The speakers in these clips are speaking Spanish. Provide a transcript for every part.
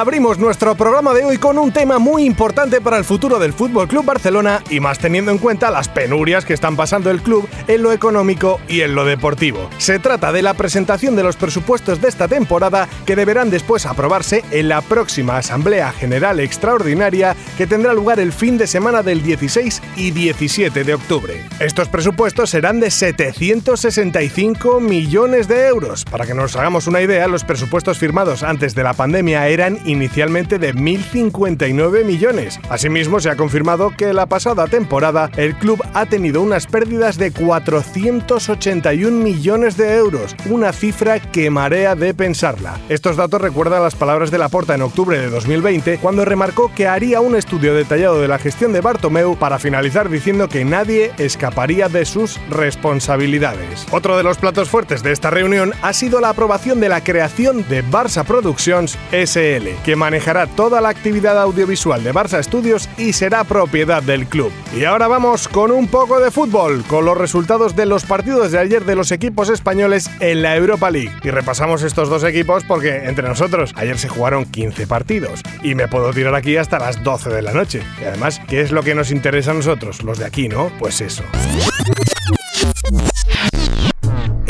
Abrimos nuestro programa de hoy con un tema muy importante para el futuro del Fútbol Club Barcelona y más teniendo en cuenta las penurias que están pasando el club en lo económico y en lo deportivo. Se trata de la presentación de los presupuestos de esta temporada que deberán después aprobarse en la próxima Asamblea General Extraordinaria que tendrá lugar el fin de semana del 16 y 17 de octubre. Estos presupuestos serán de 765 millones de euros. Para que nos hagamos una idea, los presupuestos firmados antes de la pandemia eran inicialmente de 1.059 millones. Asimismo, se ha confirmado que la pasada temporada el club ha tenido unas pérdidas de 481 millones de euros, una cifra que marea de pensarla. Estos datos recuerdan las palabras de Laporta en octubre de 2020, cuando remarcó que haría un estudio detallado de la gestión de Bartomeu para finalizar diciendo que nadie escaparía de sus responsabilidades. Otro de los platos fuertes de esta reunión ha sido la aprobación de la creación de Barça Productions SL que manejará toda la actividad audiovisual de Barça Studios y será propiedad del club. Y ahora vamos con un poco de fútbol, con los resultados de los partidos de ayer de los equipos españoles en la Europa League. Y repasamos estos dos equipos porque entre nosotros ayer se jugaron 15 partidos y me puedo tirar aquí hasta las 12 de la noche. Y además, ¿qué es lo que nos interesa a nosotros, los de aquí, no? Pues eso.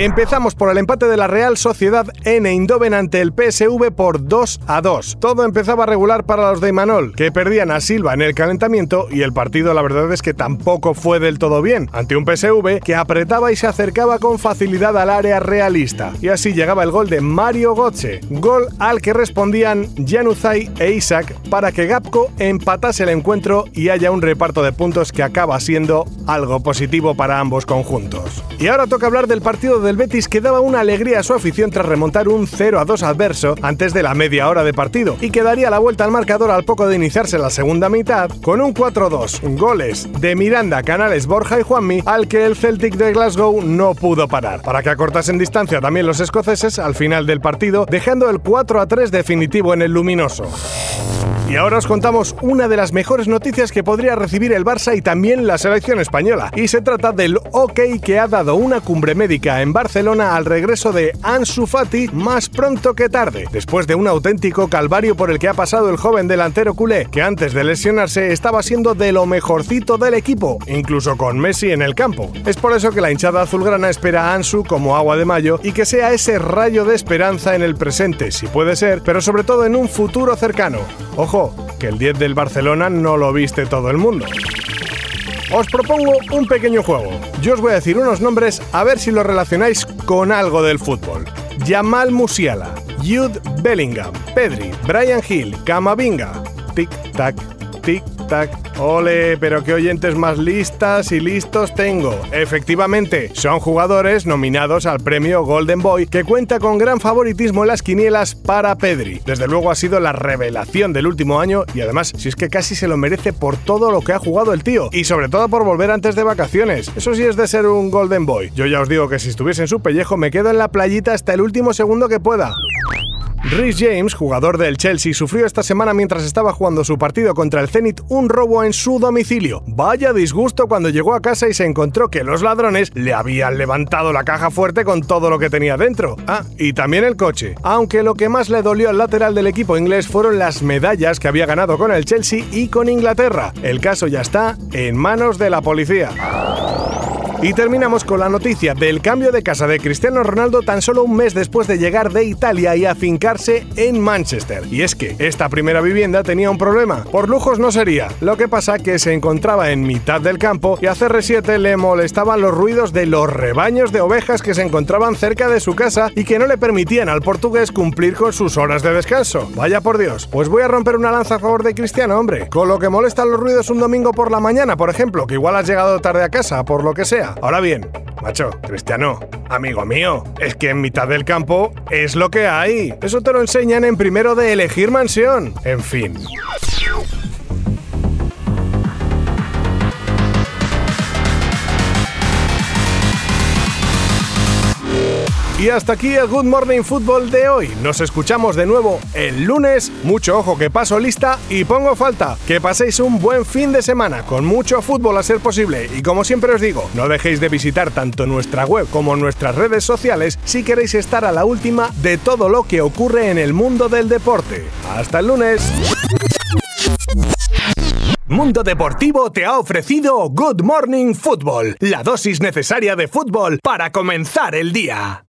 Empezamos por el empate de la Real Sociedad en Eindhoven ante el PSV por 2 a 2. Todo empezaba regular para los de Imanol, que perdían a Silva en el calentamiento y el partido la verdad es que tampoco fue del todo bien, ante un PSV que apretaba y se acercaba con facilidad al área realista. Y así llegaba el gol de Mario Gotze, gol al que respondían Januzaj e Isaac para que Gapco empatase el encuentro y haya un reparto de puntos que acaba siendo algo positivo para ambos conjuntos. Y ahora toca hablar del partido de el Betis que daba una alegría a su afición tras remontar un 0 a 2 adverso antes de la media hora de partido y que daría la vuelta al marcador al poco de iniciarse la segunda mitad con un 4-2, goles de Miranda, Canales, Borja y Juanmi al que el Celtic de Glasgow no pudo parar. Para que acortasen distancia también los escoceses al final del partido, dejando el 4 a 3 definitivo en el luminoso. Y ahora os contamos una de las mejores noticias que podría recibir el Barça y también la selección española. Y se trata del OK que ha dado una cumbre médica en Barcelona al regreso de Ansu Fati más pronto que tarde, después de un auténtico calvario por el que ha pasado el joven delantero culé, que antes de lesionarse estaba siendo de lo mejorcito del equipo, incluso con Messi en el campo. Es por eso que la hinchada azulgrana espera a Ansu como agua de mayo y que sea ese rayo de esperanza en el presente, si puede ser, pero sobre todo en un futuro cercano. Ojo, que el 10 del Barcelona no lo viste todo el mundo. Os propongo un pequeño juego. Yo os voy a decir unos nombres a ver si los relacionáis con algo del fútbol. Jamal Musiala, Jude Bellingham, Pedri, Brian Hill, Camavinga. Tic tac, tic Ole, pero qué oyentes más listas y listos tengo. Efectivamente, son jugadores nominados al premio Golden Boy que cuenta con gran favoritismo en las quinielas para Pedri. Desde luego ha sido la revelación del último año y además, si es que casi se lo merece por todo lo que ha jugado el tío y sobre todo por volver antes de vacaciones. Eso sí es de ser un Golden Boy. Yo ya os digo que si estuviese en su pellejo me quedo en la playita hasta el último segundo que pueda. Rhys James, jugador del Chelsea, sufrió esta semana mientras estaba jugando su partido contra el Zenit un robo en su domicilio. Vaya disgusto cuando llegó a casa y se encontró que los ladrones le habían levantado la caja fuerte con todo lo que tenía dentro. Ah, y también el coche. Aunque lo que más le dolió al lateral del equipo inglés fueron las medallas que había ganado con el Chelsea y con Inglaterra. El caso ya está en manos de la policía. Y terminamos con la noticia del cambio de casa de Cristiano Ronaldo tan solo un mes después de llegar de Italia y afincarse en Manchester. Y es que esta primera vivienda tenía un problema. Por lujos no sería. Lo que pasa que se encontraba en mitad del campo y a CR7 le molestaban los ruidos de los rebaños de ovejas que se encontraban cerca de su casa y que no le permitían al portugués cumplir con sus horas de descanso. Vaya por Dios. Pues voy a romper una lanza a favor de Cristiano, hombre. Con lo que molestan los ruidos un domingo por la mañana, por ejemplo, que igual has llegado tarde a casa, por lo que sea. Ahora bien, macho, Cristiano, amigo mío, es que en mitad del campo es lo que hay. Eso te lo enseñan en primero de elegir mansión. En fin. Y hasta aquí el Good Morning Football de hoy. Nos escuchamos de nuevo el lunes. Mucho ojo que paso lista y pongo falta. Que paséis un buen fin de semana con mucho fútbol a ser posible. Y como siempre os digo, no dejéis de visitar tanto nuestra web como nuestras redes sociales si queréis estar a la última de todo lo que ocurre en el mundo del deporte. Hasta el lunes. Mundo Deportivo te ha ofrecido Good Morning Football, la dosis necesaria de fútbol para comenzar el día.